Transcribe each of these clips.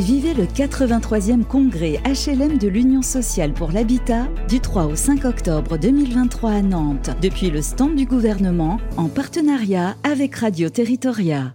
Vivez le 83e congrès HLM de l'Union sociale pour l'habitat du 3 au 5 octobre 2023 à Nantes, depuis le stand du gouvernement en partenariat avec Radio Territoria.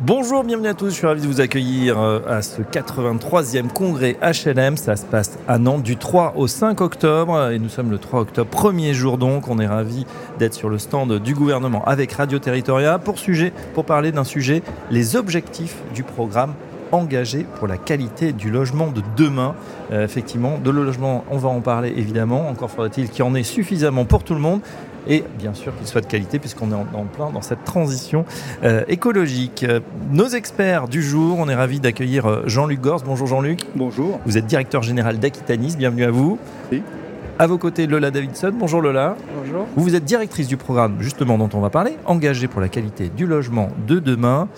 Bonjour, bienvenue à tous, je suis ravi de vous accueillir euh, à ce 83e congrès HLM. Ça se passe à Nantes du 3 au 5 octobre et nous sommes le 3 octobre, premier jour donc. On est ravi d'être sur le stand du gouvernement avec Radio Territoria pour, sujet, pour parler d'un sujet, les objectifs du programme engagé pour la qualité du logement de demain. Euh, effectivement, de le logement, on va en parler évidemment. Encore faudrait-il qu'il y en ait suffisamment pour tout le monde et bien sûr qu'il soit de qualité puisqu'on est en, plein dans cette transition euh, écologique. Euh, nos experts du jour, on est ravis d'accueillir Jean-Luc Gors. Bonjour Jean-Luc. Bonjour. Vous êtes directeur général d'Aquitanis, bienvenue à vous. Oui. À vos côtés, Lola Davidson. Bonjour Lola. Bonjour. Vous, vous êtes directrice du programme justement dont on va parler, engagée pour la qualité du logement de demain.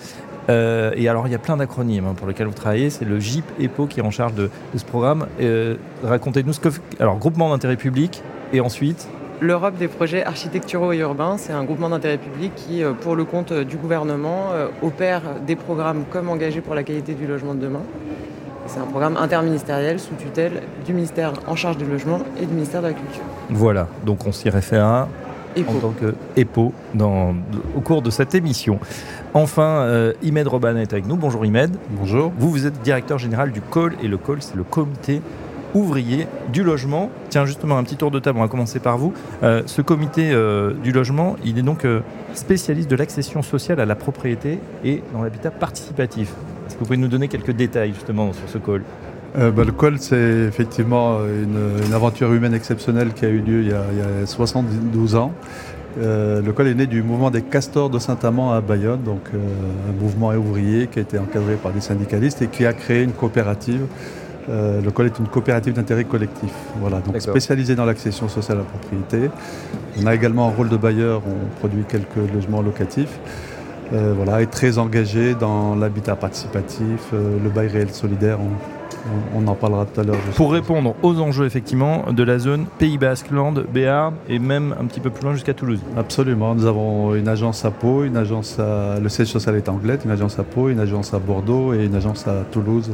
Euh, et alors, il y a plein d'acronymes hein, pour lesquels vous travaillez. C'est le GIP EPO qui est en charge de, ce programme. Euh, racontez-nous ce que. Alors, groupement d'intérêt public, et ensuite L'Europe des projets architecturaux et urbains, c'est un groupement d'intérêt public qui, euh, pour le compte du gouvernement, opère des programmes comme engagés pour la qualité du logement de demain. C'est un programme interministériel sous tutelle du ministère en charge du logement et du ministère de la Culture. Voilà, donc on s'y réfère en tant que EPO dans, au cours de cette émission. Enfin, euh, Imed Roban est avec nous. Bonjour Imed. Bonjour. Vous, vous êtes directeur général du COL et le COL, c'est le comité ouvrier du logement. Tiens, justement, un petit tour de table, on va commencer par vous. Euh, ce comité euh, du logement, il est donc spécialiste de l'accession sociale à la propriété et dans l'habitat participatif. Est-ce que vous pouvez nous donner quelques détails justement sur ce col bah, le col, c'est effectivement une, aventure humaine exceptionnelle qui a eu lieu il y a, il y a 72 ans, euh, le col est né du mouvement des castors de Saint-Amand à Bayonne, donc euh, un mouvement ouvrier qui a été encadré par des syndicalistes et qui a créé une coopérative. Euh, le col est une coopérative d'intérêt collectif, voilà, donc spécialisée dans l'accession sociale à la propriété. On a également un rôle de bailleur, on produit quelques logements locatifs. voilà, et très engagé dans l'habitat participatif, le bail réel solidaire. On, en parlera tout à l'heure. Pour répondre aux enjeux effectivement de la zone Pays Basque, Land, Béarn et même un petit peu plus loin jusqu'à Toulouse. Absolument. Nous avons une agence à Pau, une agence à... le siège social est Anglette, une agence à Pau, une agence à Bordeaux et une agence à Toulouse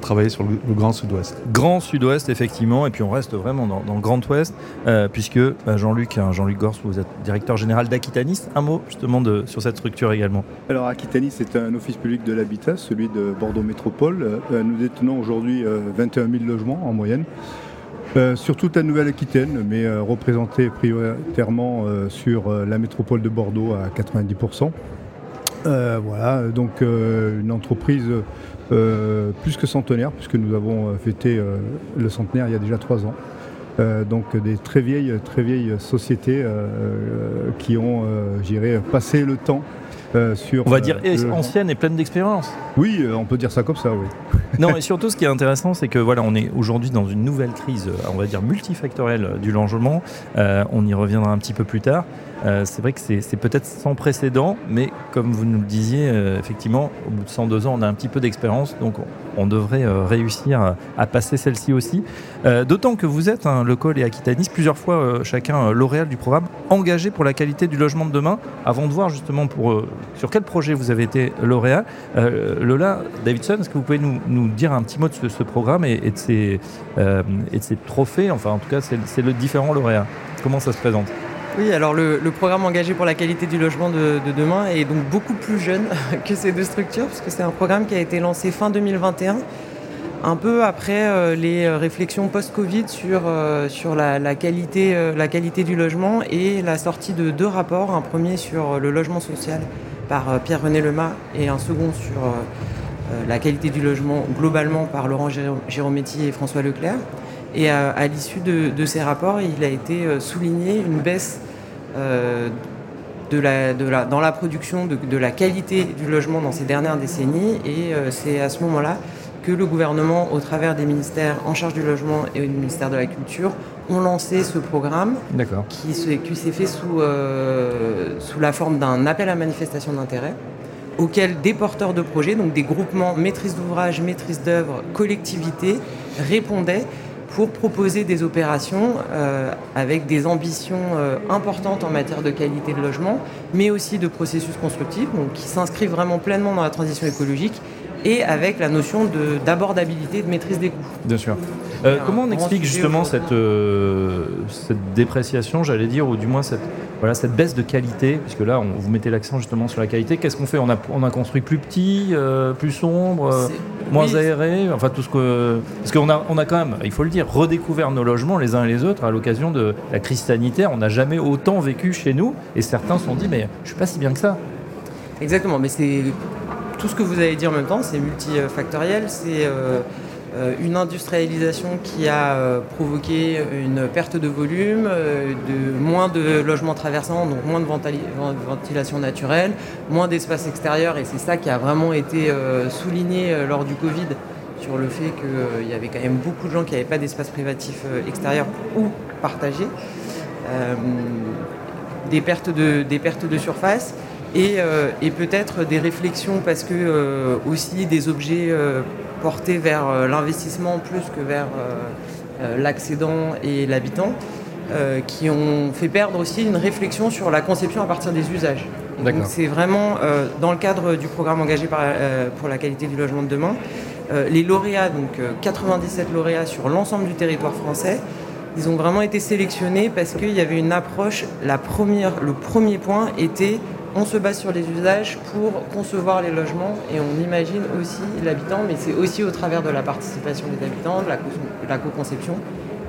travailler sur le, Grand Sud-Ouest. Grand Sud-Ouest, effectivement, et puis on reste vraiment dans, le Grand Ouest, euh, puisque bah, Jean-Luc, hein, Jean-Luc Gors, vous êtes directeur général d'Aquitanis. Un mot justement de, sur cette structure également. Alors Aquitanis est un office public de l'habitat, celui de Bordeaux Métropole. Euh, nous détenons aujourd'hui 21 euh, 000 logements en moyenne. sur toute la Nouvelle-Aquitaine, mais représenté prioritairement sur la métropole de Bordeaux à 90%. Voilà, donc une entreprise euh, plus que centenaire, puisque nous avons euh, fêté euh, le centenaire il y a déjà trois ans. donc des très vieilles, très vieilles sociétés qui ont, j'irais, passé le temps sur. On va dire ancienne et pleine d'expérience. Oui, on peut dire ça comme ça, oui. non, et surtout, ce qui est intéressant, c'est que voilà, on est aujourd'hui dans une nouvelle crise, on va dire multifactorielle du logement. on y reviendra un petit peu plus tard. Euh, c'est vrai que c'est peut-être sans précédent, mais comme vous nous le disiez, euh, effectivement, au bout de 102 ans, on a un petit peu d'expérience, donc on, devrait euh, réussir à passer celle-ci aussi. D'autant que vous êtes, hein, le Col et Aquitanis, plusieurs fois chacun lauréat du programme, engagé pour la qualité du logement de demain. Avant de voir justement sur quel projet vous avez été lauréat, Lola Davidson, est-ce que vous pouvez nous, dire un petit mot de ce, programme et, de ses, et de ses trophées? Enfin, en tout cas, c'est le différent lauréat. Comment ça se présente? Oui, alors le, programme engagé pour la qualité du logement de, demain est donc beaucoup plus jeune que ces deux structures, puisque c'est un programme qui a été lancé fin 2021, un peu après euh, les réflexions post-Covid sur, euh, sur la, qualité, euh, la qualité du logement et la sortie de deux rapports, un premier sur le logement social par Pierre-René Lemas et un second sur la qualité du logement globalement par Laurent Girometti et François Leclerc. Et à, l'issue de, ces rapports, il a été souligné une baisse de la, de la, dans la production de, la qualité du logement dans ces dernières décennies. Et euh, c'est à ce moment-là que le gouvernement, au travers des ministères en charge du logement et du ministère de la Culture, ont lancé ce programme qui, qui s'est fait sous, euh, sous la forme d'un appel à manifestation d'intérêt auquel des porteurs de projets, donc des groupements maîtrise d'ouvrage, maîtrise d'œuvre, collectivités, répondaient pour proposer des opérations euh, avec des ambitions euh, importantes en matière de qualité de logement, mais aussi de processus constructifs, qui s'inscrivent vraiment pleinement dans la transition écologique et avec la notion d'abordabilité, de, maîtrise des coûts. Bien sûr. Euh, comment on explique justement cette, euh, cette dépréciation, j'allais dire, ou du moins cette, voilà, cette baisse de qualité Puisque là, on, vous mettez l'accent justement sur la qualité. Qu'est-ce qu'on fait? On a, on a construit plus petit, euh, plus sombre, moins aéré Enfin, tout ce que. Parce qu'on a, on a quand même, il faut le dire, redécouvert nos logements les uns et les autres à l'occasion de la crise sanitaire. On n'a jamais autant vécu chez nous. Et certains se sont dit, mais je suis pas si bien que ça. Exactement, mais c'est tout ce que vous avez dit en même temps, c'est multifactoriel, c'est euh, une industrialisation qui a euh, provoqué une perte de volume, de moins de logements traversants, donc moins de ventilation naturelle, moins d'espace extérieur, et c'est ça qui a vraiment été souligné lors du Covid sur le fait qu'il y avait quand même beaucoup de gens qui n'avaient pas d'espace privatif extérieur ou partagé. des, pertes de, des pertes de surface euh, et, peut-être des réflexions parce que euh, aussi des objets euh, portés vers l'investissement plus que vers l'accédant et l'habitant qui ont fait perdre aussi une réflexion sur la conception à partir des usages. Donc c'est vraiment dans le cadre du programme engagé pour la qualité du logement de demain, les lauréats, donc 97 lauréats sur l'ensemble du territoire français, ils ont vraiment été sélectionnés parce qu'il y avait une approche, la première, le premier point était on se base sur les usages pour concevoir les logements et on imagine aussi l'habitant, mais c'est aussi au travers de la participation des habitants, de la, co-conception.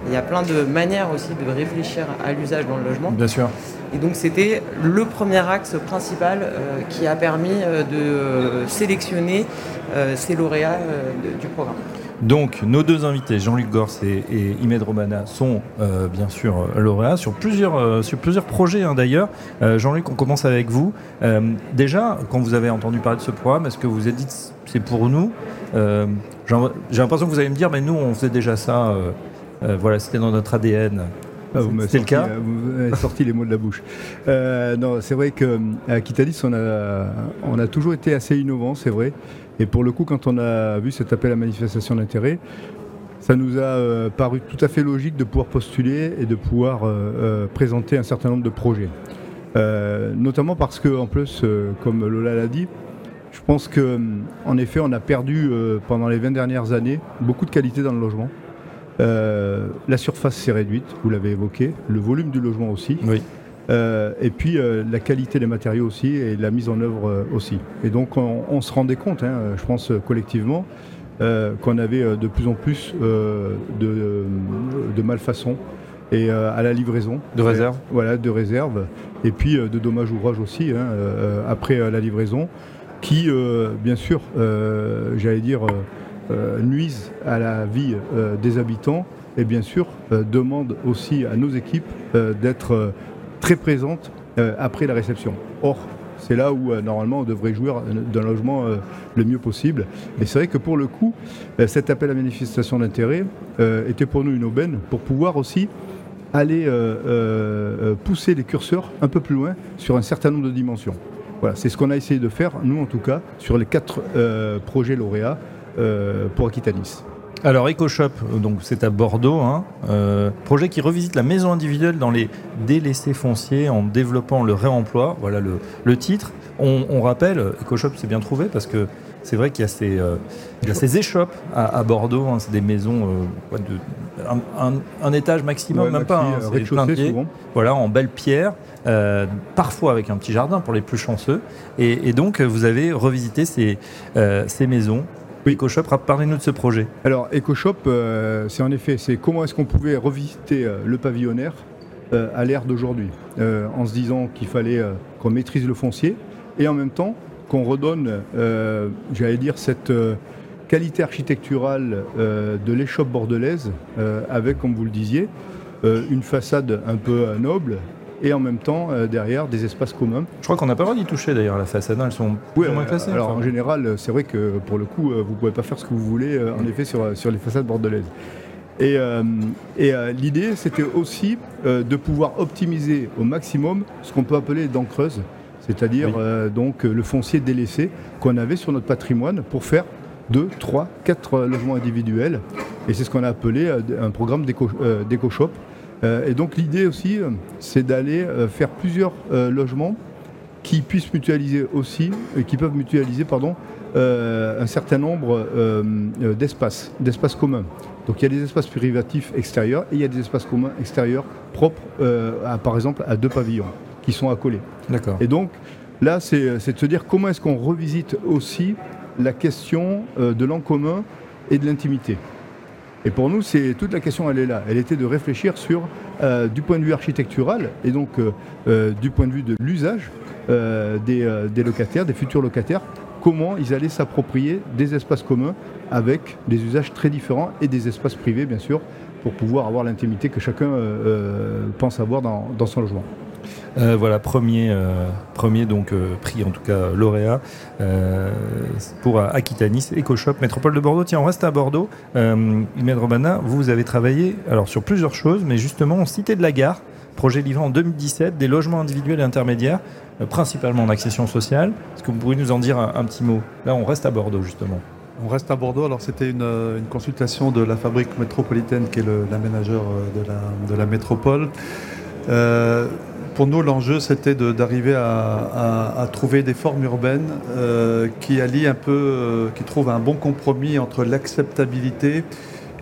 Il y a plein de manières aussi de réfléchir à l'usage dans le logement. Bien sûr. Et donc c'était le premier axe principal euh, qui a permis euh, de euh, sélectionner ces lauréats du programme. Donc, nos deux invités, Jean-Luc Gors et, Imed Romana, sont euh, bien sûr euh, lauréats sur plusieurs, euh, sur plusieurs projets hein, d'ailleurs. Jean-Luc, on commence avec vous. déjà, quand vous avez entendu parler de ce programme, est-ce que vous vous êtes dit c'est pour nous J'ai l'impression que vous allez me dire, mais nous, on faisait déjà ça. voilà, c'était dans notre ADN. Ah, c'est le cas Vous avez sorti les mots de la bouche. non, c'est vrai qu'à Kitalis, on a, on a toujours été assez innovant, c'est vrai. Et pour le coup, quand on a vu cet appel à manifestation d'intérêt, ça nous a euh, paru tout à fait logique de pouvoir postuler et de pouvoir euh, euh, présenter un certain nombre de projets. notamment parce que, en plus, comme Lola l'a dit, je pense qu'en effet, on a perdu pendant les 20 dernières années beaucoup de qualité dans le logement. la surface s'est réduite, vous l'avez évoqué, le volume du logement aussi. Oui. Euh, et puis euh, la qualité des matériaux aussi et la mise en œuvre euh, aussi. Et donc on, se rendait compte, hein, je pense collectivement, qu'on avait de plus en plus de, de malfaçons et à la livraison. De réserve Voilà, de réserve. Et puis de dommages ouvrages aussi, hein, après la livraison, qui, bien sûr, j'allais dire, nuisent à la vie des habitants et bien sûr demandent aussi à nos équipes d'être très présente euh, après la réception. Or, c'est là où euh, normalement on devrait jouer d'un logement euh, le mieux possible. Et c'est vrai que pour le coup, cet appel à manifestation d'intérêt était pour nous une aubaine pour pouvoir aussi aller pousser les curseurs un peu plus loin sur un certain nombre de dimensions. Voilà, c'est ce qu'on a essayé de faire, nous en tout cas, sur les quatre projets lauréats pour Aquitanis. Alors EcoShop, donc c'est à Bordeaux, hein, euh, projet qui revisite la maison individuelle dans les délaissés fonciers en développant le réemploi. Voilà le, titre. On, rappelle, EcoShop c'est bien trouvé parce que c'est vrai qu'il y a ces, euh, ces échoppes à, Bordeaux. Hein, c'est des maisons euh, de un, étage maximum, même pas. Hein, c'est Voilà, en belle pierre. parfois avec un petit jardin pour les plus chanceux. Et, donc, vous avez revisité ces, ces maisons oui. EcoShop, parlez-nous de ce projet. Alors, EcoShop, euh, c'est en effet, c'est comment est-ce qu'on pouvait revisiter euh, le pavillonnaire euh, à l'ère d'aujourd'hui, en se disant qu'il fallait qu'on maîtrise le foncier et en même temps qu'on redonne, j'allais dire, cette qualité architecturale de l'échoppe bordelaise, avec, comme vous le disiez, une façade un peu noble, et en même temps euh, derrière des espaces communs. Je crois qu'on n'a pas le droit d'y toucher d'ailleurs la façade, hein. elles sont oui, moins classées. Alors en général, c'est vrai que pour le coup, euh, vous ne pouvez pas faire ce que vous voulez euh, en effet sur, sur les façades bordelaises. Et, et l'idée, c'était aussi de pouvoir optimiser au maximum ce qu'on peut appeler dents creuses, c'est-à-dire donc le foncier délaissé qu'on avait sur notre patrimoine pour faire 2, 3, 4 logements individuels. Et c'est ce qu'on a appelé un programme d'éco-shop euh, et donc l'idée aussi, euh, c'est d'aller euh, faire plusieurs logements qui puissent mutualiser aussi, qui peuvent mutualiser pardon, un certain nombre d'espaces, d'espaces communs. Donc il y a des espaces privatifs extérieurs et il y a des espaces communs extérieurs propres, à, par exemple, à deux pavillons qui sont accolés. D'accord. Et donc là, c'est de se dire comment est-ce qu'on revisite aussi la question de l'en commun et de l'intimité. Et pour nous, c'est toute la question, elle est là. Elle était de réfléchir sur, euh, du point de vue architectural et donc euh, euh, du point de vue de l'usage des, locataires, des futurs locataires, comment ils allaient s'approprier des espaces communs avec des usages très différents et des espaces privés, bien sûr, pour pouvoir avoir l'intimité que chacun pense avoir dans son logement. Euh, voilà, premier, euh, donc euh, prix en tout cas lauréat pour Aquitanis EcoShop Métropole de Bordeaux. Tiens, on reste à Bordeaux. Imed Robana, vous avez travaillé alors sur plusieurs choses, mais justement en Cité de la Gare, projet livré en 2017, des logements individuels et intermédiaires, principalement en accession sociale. Est-ce que vous pourriez nous en dire un, petit mot? Là, on reste à Bordeaux justement. On reste à Bordeaux. Alors, c'était une, consultation de la fabrique métropolitaine qui est l'aménageur de la, de la métropole pour nous, l'enjeu, c'était d'arriver à, trouver des formes urbaines euh, qui allient un peu, euh, qui trouvent un bon compromis entre l'acceptabilité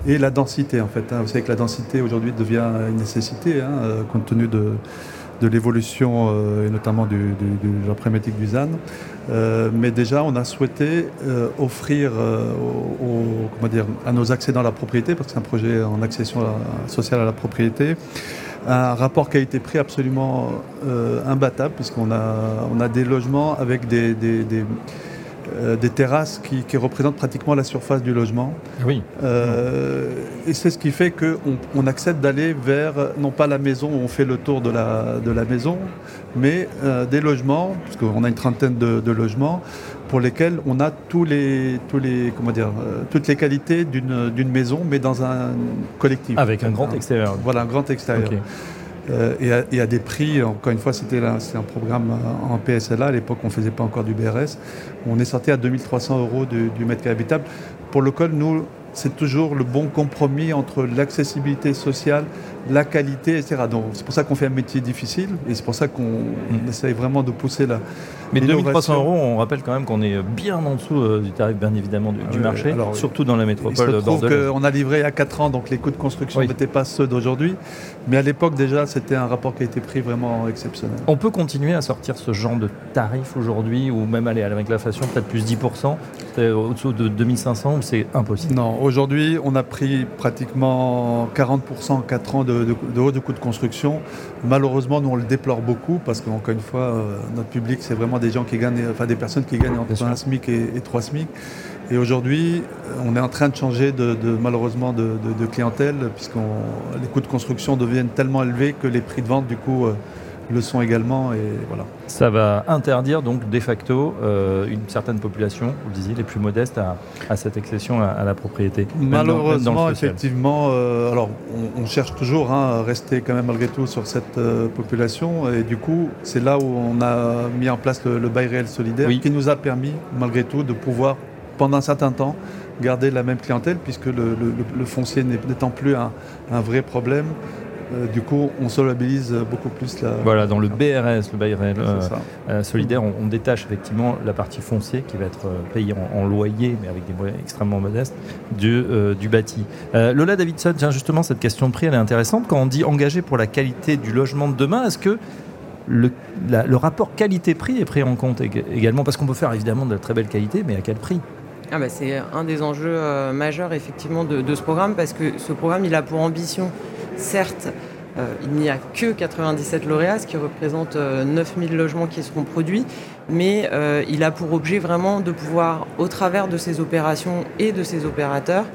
et la densité, en fait. Hein. Vous savez que la densité, aujourd'hui, devient une nécessité, hein, euh, compte tenu de, l'évolution, et notamment du, de la problématique du ZAN. mais déjà, on a souhaité offrir comment dire, à nos accédants à la propriété, parce que c'est un projet en accession sociale à la propriété, un rapport qualité-prix absolument euh, imbattable, puisqu'on a, on a des logements avec des, des, euh, terrasses qui, représentent pratiquement la surface du logement. Oui. Euh, et c'est ce qui fait qu'on on accepte d'aller vers, non pas la maison où on fait le tour de la, de la maison, mais des logements, puisqu'on a une trentaine de logements, pour lesquels on a tous les, tous les, comment dire, euh, toutes les qualités d'une maison, mais dans un collectif. Avec un grand extérieur. Voilà, un grand extérieur. Euh, et, à, des prix, encore une fois, c'était un programme en PSLA. À l'époque, on ne faisait pas encore du BRS. On est sorti à 2300 euros du, du mètre carré habitable. Pour lequel nous, c'est toujours le bon compromis entre l'accessibilité sociale, la qualité, etc. Donc c'est pour ça qu'on fait un métier difficile et c'est pour ça qu'on mm. essaye vraiment de pousser la. Mais 2300 euros, on rappelle quand même qu'on est bien en dessous euh, du tarif, bien évidemment, du, ah marché, surtout dans la métropole il se On a livré à 4 ans, donc les coûts de construction n'étaient pas ceux d'aujourd'hui. Mais à l'époque, déjà, c'était un rapport qui a été pris vraiment exceptionnel. On peut continuer à sortir ce genre de tarif aujourd'hui, ou même aller avec l'inflation, peut-être plus 10%, au-dessous de 2500, c'est impossible? Non, aujourd'hui, on a pris pratiquement 40% en 4 ans de, haut de coûts de construction. Malheureusement, nous, on le déplore beaucoup parce qu'encore une fois, euh, notre public, c'est vraiment des gens qui gagnent, enfin des personnes qui gagnent entre un SMIC et, et 3 SMIC. Et aujourd'hui, on est en train de changer de, malheureusement de, clientèle, puisque les coûts de construction deviennent tellement élevés que les prix de vente, du coup, euh, le sont également. Et voilà. Ça va interdire donc de facto euh, une certaine population, vous le disiez, les plus modestes à, cette accession à, la propriété. Malheureusement, effectivement, euh, alors on, cherche toujours hein, à rester quand même malgré tout sur cette population. Et du coup, c'est là où on a mis en place le, bail réel solidaire, qui nous a permis malgré tout de pouvoir pendant un certain temps garder la même clientèle puisque le, foncier n'étant plus un, vrai problème. Euh, du coup, on solvabilise beaucoup plus la. Voilà, dans le BRS, le bail réel euh, euh, solidaire, on, détache effectivement la partie foncière qui va être payée en, loyer, mais avec des moyens extrêmement modestes, du, du bâti. Lola Davidson, tiens, justement, cette question de prix, elle est intéressante. Quand on dit engagé pour la qualité du logement de demain, est-ce que le, le rapport qualité-prix est pris en compte également? Parce qu'on peut faire évidemment de la très belle qualité, mais à quel prix? Ah bah, c'est un des enjeux euh, majeurs effectivement de, ce programme parce que ce programme il a pour ambition, certes, euh, il n'y a que 97 lauréats, ce qui représente 9000 euh, logements qui seront produits, mais il a pour objet vraiment de pouvoir, au travers de ces opérations et de ces opérateurs,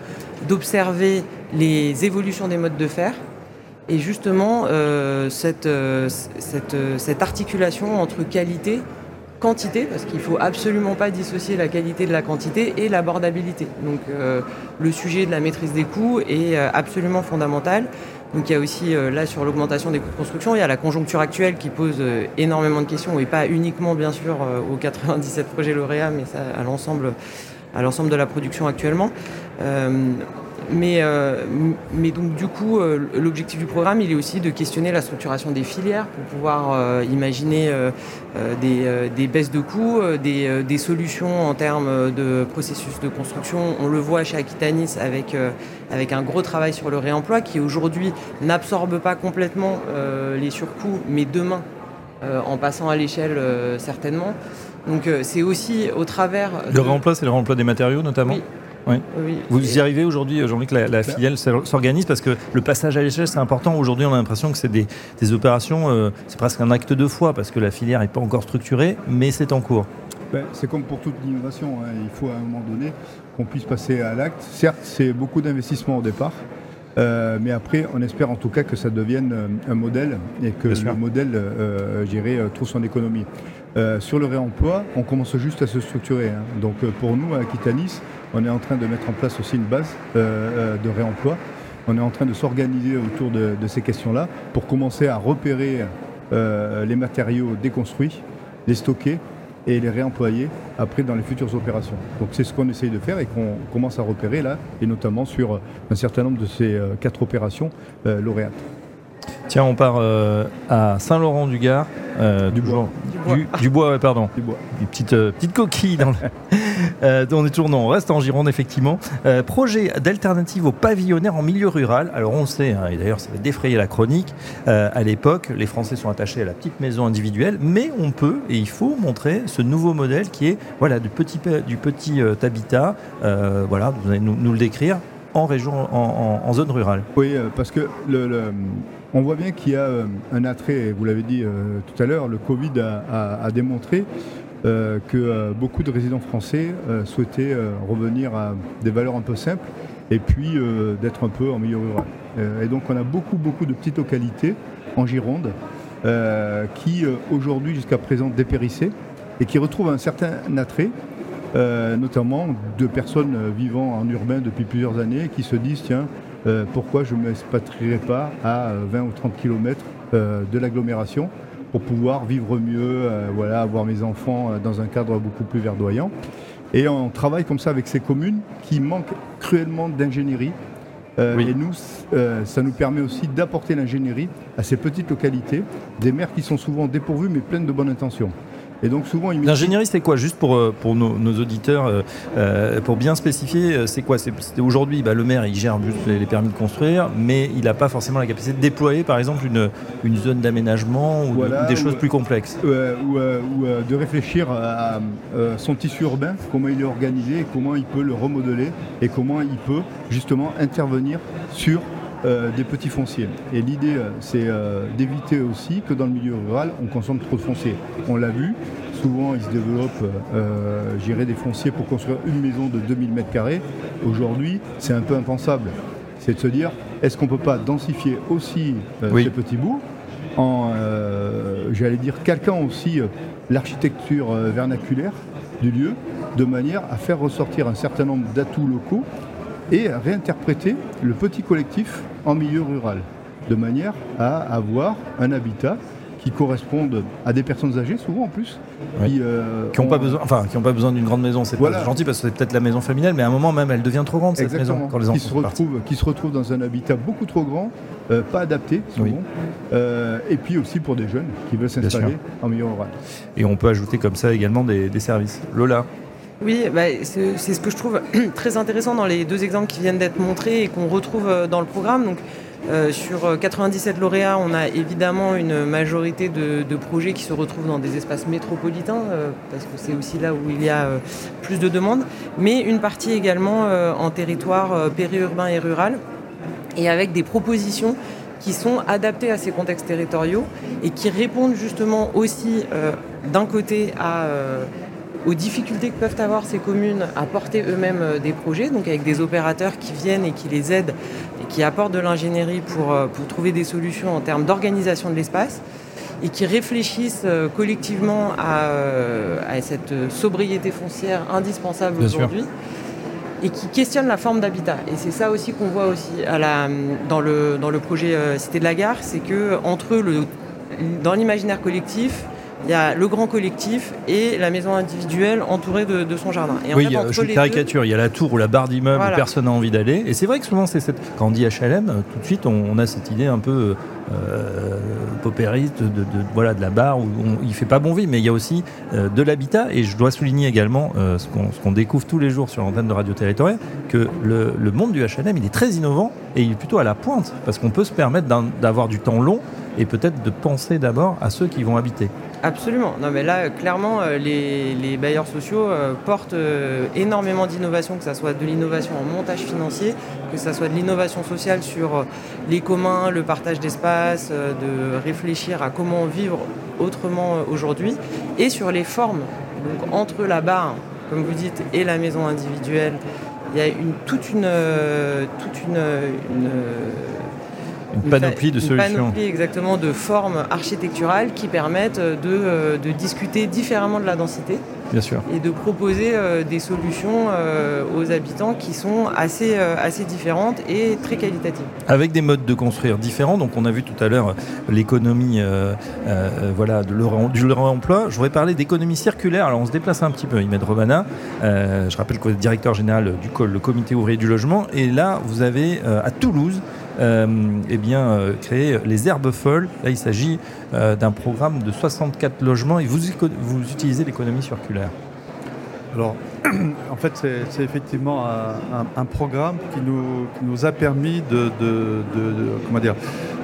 d'observer les évolutions des modes de fer, et justement cette, articulation entre qualité quantité, parce qu'il ne faut absolument pas dissocier la qualité de la quantité et l'abordabilité. Donc euh, le sujet de la maîtrise des coûts est euh, absolument fondamental. Donc il y a aussi euh, là sur l'augmentation des coûts de construction, il y a la conjoncture actuelle qui pose énormément de questions et pas uniquement bien sûr aux 97 projets lauréats, mais ça, à l'ensemble à l'ensemble de la production actuellement. Mais, euh, mais donc du coup, euh, l'objectif du programme, il est aussi de questionner la structuration des filières pour pouvoir euh, imaginer des, des, baisses de coûts, des, des, solutions en termes de processus de construction. On le voit chez Aquitanis avec, avec un gros travail sur le réemploi qui aujourd'hui n'absorbe pas complètement les surcoûts, mais demain, en passant à l'échelle certainement. Donc c'est aussi au travers... Le réemploi, c'est le réemploi des matériaux notamment? Oui. Vous y arrivez aujourd'hui, Jean-Luc, la, la filiale s'organise parce que le passage à l'échelle, c'est important. Aujourd'hui, on a l'impression que c'est des, opérations, euh, c'est presque un acte de foi parce que la filière n'est pas encore structurée, mais c'est en cours. Ben, c'est comme pour toute innovation, hein. il faut à un moment donné qu'on puisse passer à l'acte. Certes, c'est beaucoup d'investissement au départ, euh, mais après, on espère en tout cas que ça devienne euh, un modèle et que le modèle, euh, trouve son économie. sur le réemploi, on commence juste à se structurer. Hein. Donc pour nous, à Aquitanis, on est en train de mettre en place aussi une base de réemploi. On est en train de s'organiser autour de, de ces questions-là pour commencer à repérer les matériaux déconstruits, les stocker et les réemployer après dans les futures opérations. Donc c'est ce qu'on essaye de faire et qu'on commence à repérer là, et notamment sur un certain nombre de ces euh, quatre opérations euh, lauréates. Tiens, on part euh, à Saint-Laurent-du-Gard. du, bois. Du, bois, pardon. Du bois. Une petite, petite coquille dans le... Euh, on est on reste en Gironde effectivement. Euh, projet d'alternative aux pavillonnaires en milieu rural. Alors on sait, hein, et d'ailleurs ça va défrayer la chronique, euh, à l'époque les Français sont attachés à la petite maison individuelle, mais on peut et il faut montrer ce nouveau modèle qui est voilà du petit, du petit habitat, voilà, vous allez nous, le décrire, en région, en, zone rurale. Oui, parce que on voit bien qu'il y a un attrait, vous l'avez dit tout à l'heure, le Covid a démontré euh, que euh, beaucoup de résidents français euh, souhaitaient revenir à des valeurs un peu simples et puis d'être un peu en milieu rural. et donc on a beaucoup beaucoup de petites localités en Gironde qui aujourd'hui jusqu'à présent dépérissaient et qui retrouvent un certain attrait, notamment de personnes vivant en urbain depuis plusieurs années qui se disent tiens pourquoi je ne m'expatrierai pas à 20 ou 30 km de l'agglomération pour pouvoir vivre mieux, euh, voilà, avoir mes enfants euh, dans un cadre beaucoup plus verdoyant. Et on travaille comme ça avec ces communes qui manquent cruellement d'ingénierie. Euh, et nous, ça nous permet aussi d'apporter l'ingénierie à ces petites localités, des maires qui sont souvent dépourvus mais pleines de bonnes intentions. Et donc souvent, l'ingénierie, c'est quoi Juste pour euh, pour nos, auditeurs, euh, euh, pour bien spécifier, c'est quoi C'est aujourd'hui, bah, le maire, il gère juste les, permis de construire, mais il n'a pas forcément la capacité de déployer, par exemple, une une zone d'aménagement ou, des choses plus complexes. ou, de réfléchir à, son tissu urbain, comment il est organisé, comment il peut le remodeler et comment il peut justement intervenir sur des petits fonciers. Et l'idée, c'est d'éviter aussi que dans le milieu rural, on consomme trop de fonciers. On l'a vu, souvent ils se développent, euh, des fonciers pour construire une maison de 2000 m2. Aujourd'hui, c'est un peu impensable. C'est de se dire, est-ce qu'on ne peut pas densifier aussi ces petits bouts en, j'allais dire, calquant aussi l'architecture vernaculaire du lieu, de manière à faire ressortir un certain nombre d'atouts locaux et réinterpréter le petit collectif en milieu rural, de manière à avoir un habitat qui corresponde à des personnes âgées, souvent en plus. Qui n'ont euh, pas besoin, enfin, qui pas besoin d'une grande maison. C'est gentil parce que c'est peut-être la maison familiale, mais à un moment même, elle devient trop grande cette maison quand les enfants qui se retrouvent, qui se retrouvent dans un habitat beaucoup trop grand, euh, pas adapté souvent, euh, et puis aussi pour des jeunes qui veulent s'installer en milieu rural. Et on peut ajouter comme ça également des, services. Lola. Oui, bah, c'est ce que je trouve très intéressant dans les deux exemples qui viennent d'être montrés et qu'on retrouve dans le programme. Donc, euh, sur 97 lauréats, on a évidemment une majorité de, projets qui se retrouvent dans des espaces métropolitains, euh, parce que c'est aussi là où il y a euh, plus de demandes, mais une partie également en territoire périurbain et rural, et avec des propositions qui sont adaptées à ces contextes territoriaux et qui répondent justement aussi d'un côté à aux difficultés que peuvent avoir ces communes à porter eux-mêmes euh, des projets, donc avec des opérateurs qui viennent et qui les aident et qui apportent de l'ingénierie pour, euh, pour trouver des solutions en termes d'organisation de l'espace et qui réfléchissent euh, collectivement à, à cette sobriété foncière indispensable aujourd'hui et qui questionnent la forme d'habitat. Et c'est ça aussi qu'on voit aussi à la, dans, le, dans le projet Cité de la Gare, c'est que entre le, dans l'imaginaire collectif, il y a le grand collectif et la maison individuelle entourée de, son jardin. Et oui, fait, je caricature, il y a la tour ou la barre d'immeuble où personne n'a envie d'aller. Et c'est vrai que souvent, c'est cette... quand on dit HLM, tout de suite, on, a cette idée un peu euh, paupériste de, voilà, de la barre où il il fait pas bon vivre, mais il y a aussi euh, de l'habitat. Et je dois souligner également euh, ce qu'on découvre tous les jours sur l'antenne de Radio Territoriale, que le, le monde du HLM, il est très innovant et il est plutôt à la pointe, parce qu'on peut se permettre d'avoir du temps long et peut-être de penser d'abord à ceux qui vont habiter. Absolument. Non, mais là, clairement, euh, les, bailleurs sociaux euh, portent euh, énormément d'innovation, que ce soit de l'innovation en montage financier, que ce soit de l'innovation sociale sur les communs, le partage d'espace, de réfléchir à comment vivre autrement aujourd'hui, et sur les formes. Donc, entre la barre, comme vous dites, et la maison individuelle, il y a une, toute une, toute une panoplie de solutions. Une panoplie exactement de formes architecturales qui permettent de, euh, de discuter différemment de la densité. Bien sûr. Et de proposer euh, des solutions euh, aux habitants qui sont assez, assez différentes et très qualitatives. Avec des modes de construire différents. Donc on a vu tout à l'heure l'économie voilà, de du réemploi. Je voudrais parler d'économie circulaire. Alors on se déplace un petit peu, Imed Romana. je rappelle que vous êtes directeur général du COL, le comité ouvrier du logement. Et là, vous avez à Toulouse euh, eh bien, euh, créer les herbes folles. Là, il s'agit euh, d'un programme de 64 logements et vous, utilisez l'économie circulaire. Alors, en fait, c'est effectivement un, programme qui nous, a permis de, comment dire,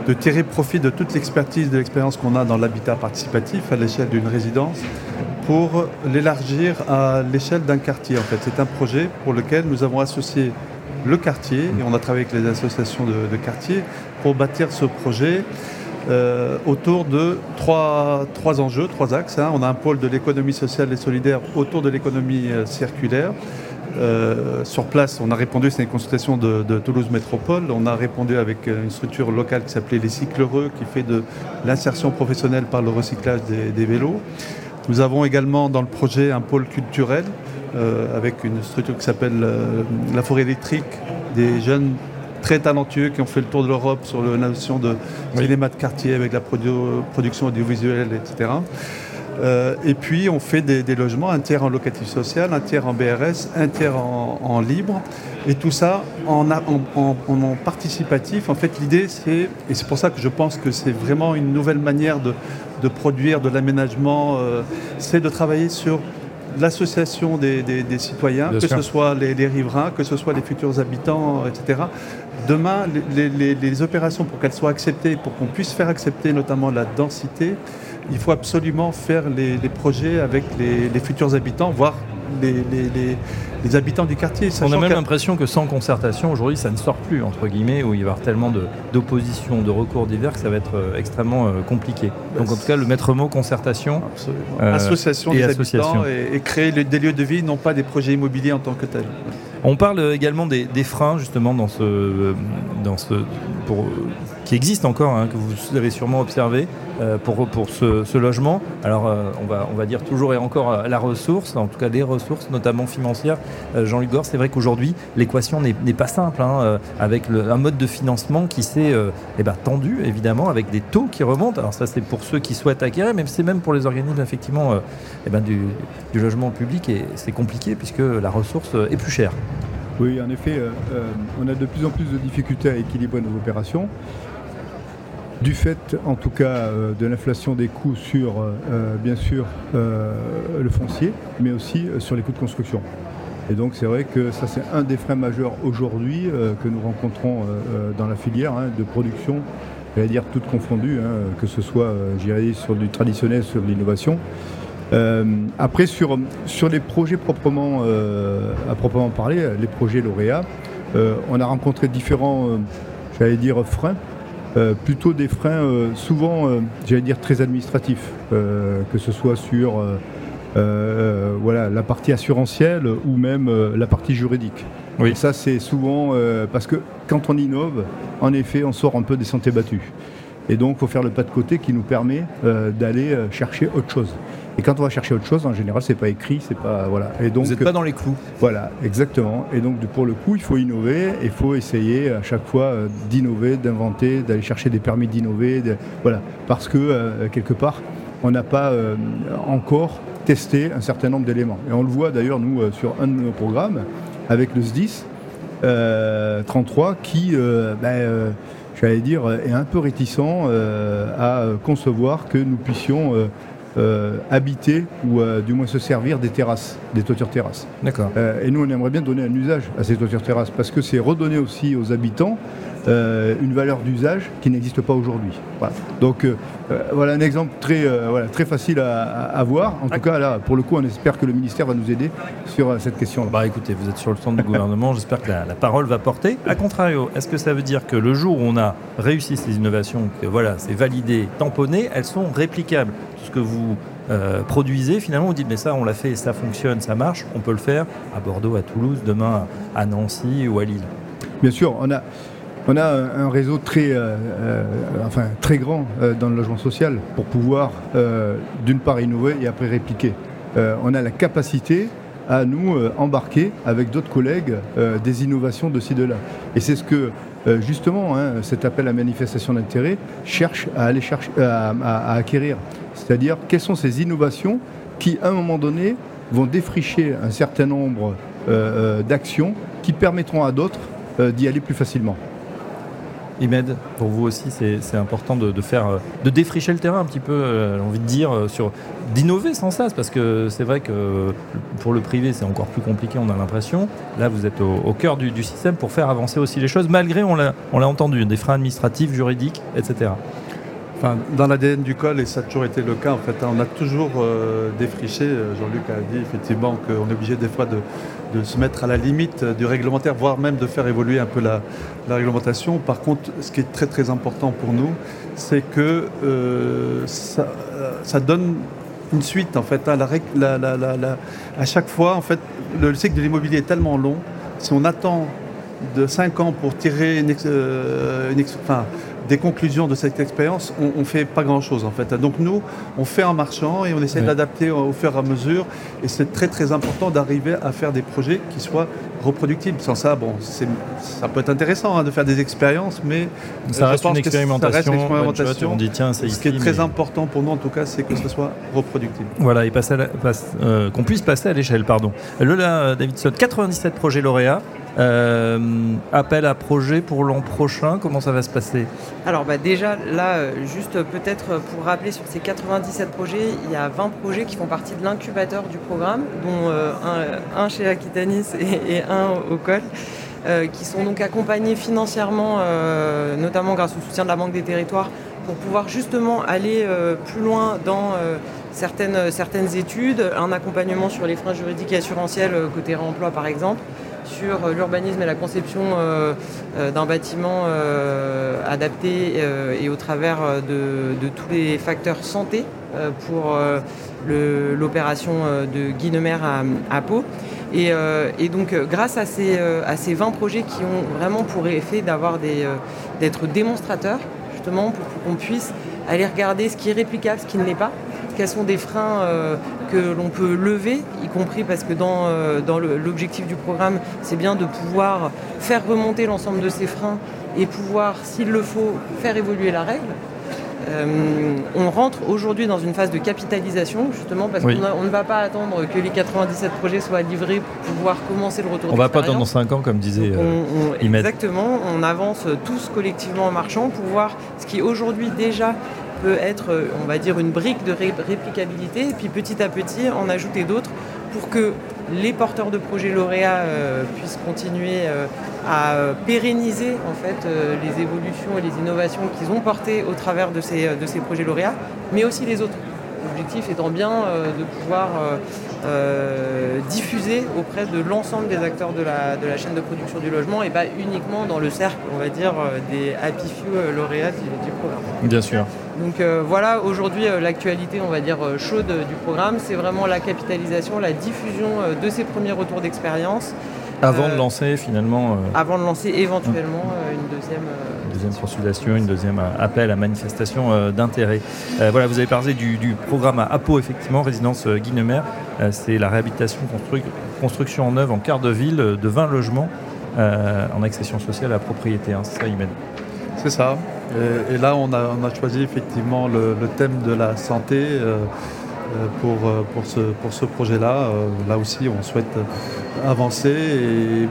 de tirer profit de toute l'expertise, de l'expérience qu'on a dans l'habitat participatif à l'échelle d'une résidence pour l'élargir à l'échelle d'un quartier. En fait, c'est un projet pour lequel nous avons associé le quartier, et on a travaillé avec les associations de, quartier pour bâtir ce projet euh, autour de trois, trois, enjeux, trois axes. Hein. On a un pôle de l'économie sociale et solidaire autour de l'économie euh, circulaire. Euh, sur place, on a répondu, c'est une consultation de, Toulouse Métropole, on a répondu avec une structure locale qui s'appelait les Cycles Heureux, qui fait de l'insertion professionnelle par le recyclage des, vélos. Nous avons également dans le projet un pôle culturel avec une structure qui s'appelle euh, la forêt électrique, des jeunes très talentueux qui ont fait le tour de l'Europe sur la notion de cinéma de quartier avec la production audiovisuelle, etc. Euh, et puis on fait des, logements, un tiers en locatif social, un tiers en BRS, un tiers en, libre. Et tout ça en, en, participatif. En fait, l'idée, c'est, et c'est pour ça que je pense que c'est vraiment une nouvelle manière de, produire de l'aménagement, c'est de travailler sur l'association des, citoyens, que ce soit les, riverains, que ce soit les futurs habitants, etc. Demain, les, opérations, pour qu'elles soient acceptées, pour qu'on puisse faire accepter notamment la densité, il faut absolument faire les, projets avec les, futurs habitants, voire les, habitants du quartier. On a même l'impression que sans concertation, aujourd'hui, ça ne sort plus, entre guillemets, où il va y avoir tellement d'opposition, de, recours divers que ça va être euh, extrêmement euh, compliqué. Donc en tout cas, le maître mot concertation. Euh, association des habitants et, créer des lieux de vie, non pas des projets immobiliers en tant que tels. On parle également des, freins justement dans ce, dans ce, pour, qui existent encore, hein, que vous avez sûrement observé pour, pour ce, logement. Alors on, va, on va dire toujours et encore la ressource, en tout cas des ressources, notamment financières. Jean-Luc Gore, c'est vrai qu'aujourd'hui l'équation n'est pas simple, hein, avec un mode de financement qui s'est eh ben, tendu évidemment, avec des taux qui remontent. Alors ça c'est pour ceux qui souhaitent acquérir, mais c'est même pour les organismes effectivement eh ben, du, du logement public et c'est compliqué puisque la ressource est plus chère. Oui, en effet, euh, euh, on a de plus en plus de difficultés à équilibrer nos opérations. Du fait, en tout cas, euh, de l'inflation des coûts sur, bien sûr, le foncier, mais aussi sur les coûts de construction. Et donc, c'est vrai que ça, c'est un des freins majeurs aujourd'hui que nous rencontrons dans la filière hein, de production, j'allais dire toutes confondues, hein, que ce soit, sur du traditionnel, sur l'innovation. Euh, après, sur, sur les projets proprement, euh, à proprement parler, les projets lauréats, euh, on a rencontré différents, j'allais dire, freins. Plutôt des freins souvent, j'allais dire, très administratifs, que ce soit sur voilà, la partie assurantielle ou même la partie juridique. Oui. ça, c'est souvent parce que quand on innove, en effet, on sort un peu des sentiers battus. Et donc, il faut faire le pas de côté qui nous permet d'aller chercher autre chose. Et quand on va chercher autre chose, en général, c'est pas écrit, c'est pas voilà. Et donc, vous n'êtes pas dans les clous. Voilà, exactement. Et donc pour le coup, il faut innover, il faut essayer à chaque fois euh, d'innover, d'inventer, d'aller chercher des permis d'innover, voilà, parce que euh, quelque part, on n'a pas encore testé un certain nombre d'éléments. Et on le voit d'ailleurs, nous, sur un de nos programmes, avec le SDIS 33, qui, ben, j'allais dire, est un peu réticent à concevoir que nous puissions euh, habiter ou euh, du moins se servir des terrasses, des toitures terrasses. D'accord. Euh, et nous, on aimerait bien donner un usage à ces toitures terrasses parce que c'est redonner aussi aux habitants une valeur d'usage qui n'existe pas aujourd'hui. Donc voilà un exemple très, voilà, très facile à, voir. En tout cas, là, pour le coup, on espère que le ministère va nous aider sur cette question. -là. Bah écoutez, vous êtes sur le centre du gouvernement, j'espère que la, parole va porter. A contrario, est-ce que ça veut dire que le jour où on a réussi ces innovations, que voilà, c'est validé, tamponné, elles sont réplicables? Ce que vous euh, produisez, finalement, vous dites, mais ça, on l'a fait, ça fonctionne, ça marche, on peut le faire à Bordeaux, à Toulouse, demain à Nancy ou à Lille. Bien sûr, on a, on a un, réseau très, euh, euh, grand dans le logement social pour pouvoir, d'une part, innover et après répliquer. on a la capacité à nous embarquer avec d'autres collègues des innovations de ci, de là. Et c'est ce que justement, hein, cet appel à manifestation d'intérêt cherche à aller chercher, à acquérir. C'est-à-dire quelles sont ces innovations qui, à un moment donné, vont défricher un certain nombre euh, euh, d'actions qui permettront à d'autres euh, d'y aller plus facilement. Imed, pour vous aussi, c'est important de, faire, de défricher le terrain un petit peu, j'ai envie de dire, sur d'innover sans cesse, parce que c'est vrai que pour le privé, c'est encore plus compliqué, on a l'impression. Là, vous êtes au, cœur du, du, système pour faire avancer aussi les choses, malgré, on l'a entendu, des freins administratifs, juridiques, etc dans l'ADN du col, et ça a toujours été le cas, en fait, hein, on a toujours euh, défriché. Euh, Jean-Luc a dit effectivement qu'on est obligé des fois de, se mettre à la limite du réglementaire, voire même de faire évoluer un peu la, réglementation. Par contre, ce qui est très très important pour nous, c'est que euh, ça, donne une suite en fait. Hein. à chaque fois, en fait, le, cycle de l'immobilier est tellement long. Si on attend de 5 ans pour tirer une, une, des conclusions de cette expérience, on ne fait pas grand-chose en fait. Donc nous, on fait en marchant et on essaie d'adapter au fur et à mesure. Et c'est très très important d'arriver à faire des projets qui soient reproductibles. Sans ça, bon, ça peut être intéressant hein, de faire des expériences, mais ça reste, une expérimentation, on dit tiens, c'est Ce qui est très important pour nous en tout cas, c'est que ce soit reproductible. Voilà, et euh, qu'on puisse passer à l'échelle, pardon. Lola Davidson, 97 projets lauréats. Euh, appel à projet pour l'an prochain, comment ça va se passer? Alors bah déjà là, euh, juste peut-être pour rappeler sur ces 97 projets, il y a 20 projets qui font partie de l'incubateur du programme, dont euh, un, chez Aquitanis et, un au col. qui sont donc accompagnés financièrement, notamment grâce au soutien de la Banque des Territoires, pour pouvoir justement aller plus loin dans certaines, certaines études, un accompagnement sur les freins juridiques et assurantiels côté réemploi par exemple, sur euh, l'urbanisme et la conception euh, euh, d'un bâtiment adapté et au travers de, tous les facteurs santé pour l'opération de Guinemer à, à Pau. Et, donc, grâce à ces, à ces 20 projets qui ont vraiment pour effet d'être démonstrateurs, justement, pour qu'on puisse aller regarder ce qui est réplicable, ce qui ne l'est pas, quels sont des freins euh, que l'on peut lever, y compris parce que dans, euh, dans l'objectif du programme, c'est bien de pouvoir faire remonter l'ensemble de ces freins et pouvoir, s'il le faut, faire évoluer la règle. Euh, on rentre aujourd'hui dans une phase de capitalisation, justement, parce qu'on ne va pas attendre que les 97 projets soient livrés pour pouvoir commencer le retour. On ne va pas attendre dans 5 ans, comme disait on, Exactement, on avance tous collectivement en marchant pour voir ce qui aujourd'hui déjà peut être, on va dire, une brique de réplicabilité, et puis petit à petit en ajouter d'autres pour que les porteurs de projets lauréats euh, puissent continuer euh, à pérenniser en fait euh, les évolutions et les innovations qu'ils ont portées au travers de ces, de ces projets lauréats, mais aussi les autres. L'objectif étant bien de pouvoir diffuser auprès de l'ensemble des acteurs de la, de la, chaîne de production du logement et pas uniquement dans le cercle, on va dire, des happy few lauréats du programme. Bien sûr. Donc euh, voilà, aujourd'hui, euh, l'actualité, on va dire, euh, chaude du programme, c'est vraiment la capitalisation, la diffusion de ces premiers retours d'expérience. Avant de lancer finalement. avant de lancer éventuellement une deuxième. deuxième consultation, une deuxième appel à manifestation d'intérêt. voilà, vous avez parlé du, programme à Apo, effectivement, résidence Guinemer. c'est la réhabilitation, construction en œuvre en quart de ville de 20 logements en accession sociale à propriété. Hein, c'est ça, C'est ça. Et, là, on a, choisi effectivement le, thème de la santé pour, pour ce, pour ce projet-là. Là aussi, on souhaite avancer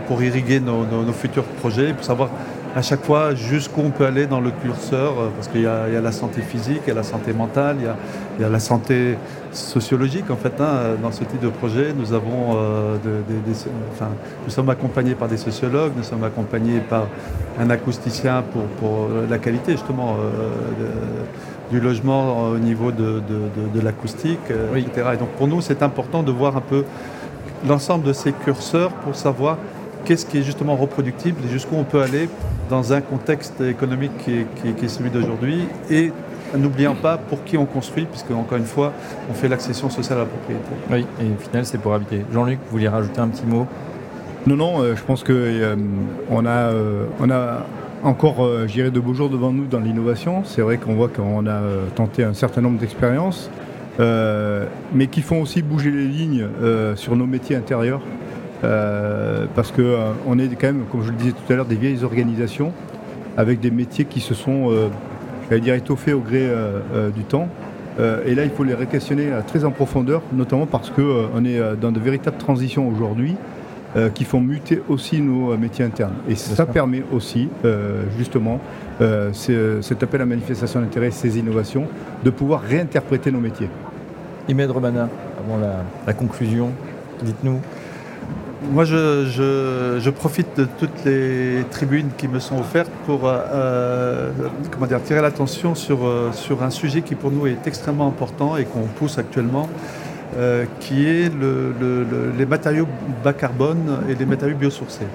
pour irriguer nos, nos futurs projets, pour savoir à chaque fois jusqu'où on peut aller dans le curseur, euh, parce qu'il y, a la santé physique, il y a la santé mentale, il y a, la santé sociologique en fait. Hein, dans ce type de projet, nous avons, euh, nous sommes accompagnés par des sociologues, nous sommes accompagnés par un acousticien pour, la qualité justement euh, du logement au niveau de, l'acoustique, etc. Et donc pour nous, c'est important de voir un peu l'ensemble de ces curseurs pour savoir qu'est-ce qui est justement reproductible et jusqu'où on peut aller dans un contexte économique qui est, celui d'aujourd'hui et n'oubliant pas pour qui on construit, puisque encore une fois, on fait l'accession sociale à la propriété. Oui, et au final, c'est pour habiter. Jean-Luc, vous vouliez rajouter un petit mot? Non, non, euh, je pense qu'on euh, on a, euh, on a encore, j'irai de beaux jours devant nous dans l'innovation. C'est vrai qu'on voit qu'on a tenté un certain nombre d'expériences, mais qui font aussi bouger les lignes sur nos métiers intérieurs. Euh, parce qu'on euh, on est quand même, comme je le disais tout à l'heure, des vieilles organisations avec des métiers qui se sont, euh, dire, étoffés au gré du temps. et là, il faut les réquestionner très en profondeur, notamment parce qu'on est dans de véritables transitions aujourd'hui qui font muter aussi nos métiers internes. Et ça permet aussi, justement, cet appel à manifestation d'intérêt, ces innovations, de pouvoir réinterpréter nos métiers. Imed Romana, avant la conclusion, dites-nous moi, je, profite de toutes les tribunes qui me sont offertes pour euh, euh, comment dire, tirer l'attention euh, sur un sujet qui pour nous est extrêmement important et qu'on pousse actuellement, qui est les matériaux bas carbone et les matériaux biosourcés.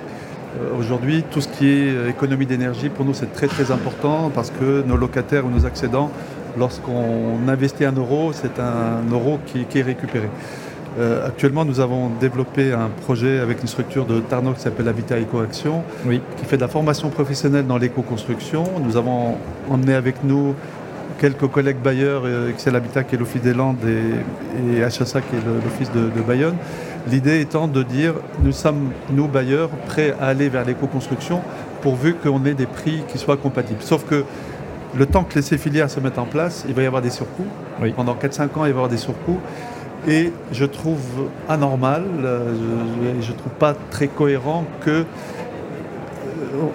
Aujourd'hui, tout ce qui est économie d'énergie, pour nous, c'est très très important parce que nos locataires ou nos accédants, lorsqu'on investit un euro, c'est un euro qui est récupéré. Euh, actuellement, nous avons développé un projet avec une structure de Tarno qui s'appelle Habitat Ecoaction, oui. qui fait de la formation professionnelle dans l'éco-construction. Nous avons emmené avec nous quelques collègues bailleurs, euh, Excel Habitat qui est l'Office des Landes et, HSA qui est l'Office de, Bayonne. L'idée étant de dire, nous sommes, nous bailleurs, prêts à aller vers l'éco-construction pourvu qu'on ait des prix qui soient compatibles. Sauf que le temps que ces filières se mettent en place, il va y avoir des surcoûts. Pendant 4-5 ans, il va y avoir des surcoûts. Et je trouve anormal, euh, je ne trouve pas très cohérent que euh,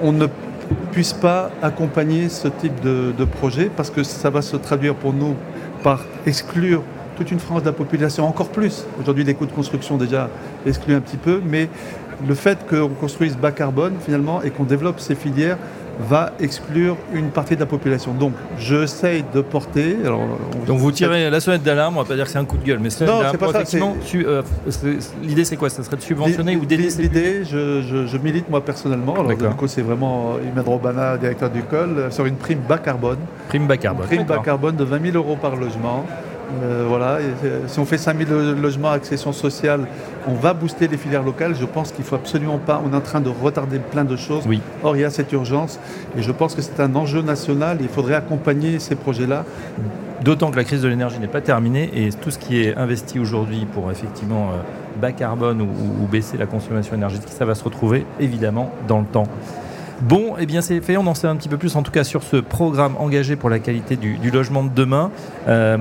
on ne puisse pas accompagner ce type de, projet parce que ça va se traduire pour nous par exclure toute une frange de la population encore plus. Aujourd'hui, les coûts de construction déjà excluent un petit peu, mais le fait qu'on construise bas carbone finalement et qu'on développe ces filières va exclure une partie de la population. Donc, j'essaye de porter. Donc, vous tirez la sonnette d'alarme, on va pas dire que c'est un coup de gueule, mais c'est pas ça. Euh, l'idée, c'est quoi? Ça serait de subventionner ou d'aider L'idée, je, milite moi personnellement. Alors, coup, c'est vraiment Imed Robana, directeur du col, sur une prime bas carbone. Prime bas carbone. Prime bas carbone de 20 000 euros par logement. Euh, voilà, euh, si on fait 5000 logements à accession sociale, on va booster les filières locales. Je pense qu'il ne faut absolument pas. On est en train de retarder plein de choses. Oui. Or, il y a cette urgence et je pense que c'est un enjeu national. il faudrait accompagner ces projets-là. D'autant que la crise de l'énergie n'est pas terminée et tout ce qui est investi aujourd'hui pour effectivement euh, bas carbone ou baisser la consommation énergétique, ça va se retrouver évidemment dans le temps. Bon, eh bien c'est fait, on en sait un petit peu plus en tout cas sur ce programme engagé pour la qualité du, logement de demain. Euh,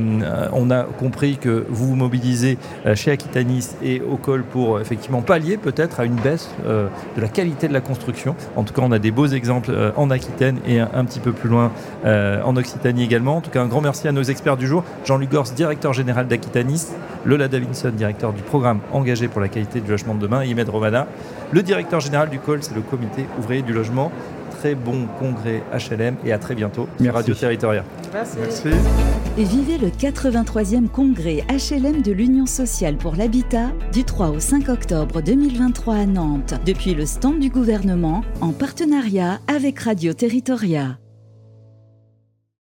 on a compris que vous vous mobilisez euh, chez Aquitanis et au col pour effectivement pallier peut-être à une baisse euh, de la qualité de la construction. En tout cas, on a des beaux exemples en Aquitaine et un, petit peu plus loin en Occitanie également. En tout cas, un grand merci à nos experts du jour. Jean-Luc Gors, directeur général d'Aquitanis, Lola Davidson, directeur du programme engagé pour la qualité du logement de demain, et Romana, le directeur général du COL, c'est le comité ouvrier du logement. Très bon congrès HLM et à très bientôt sur Radio Territoria. Merci. Merci. Et vivez le 83e congrès HLM de l'Union sociale pour l'habitat du 3 au 5 octobre 2023 à Nantes, depuis le stand du gouvernement en partenariat avec Radio Territoria.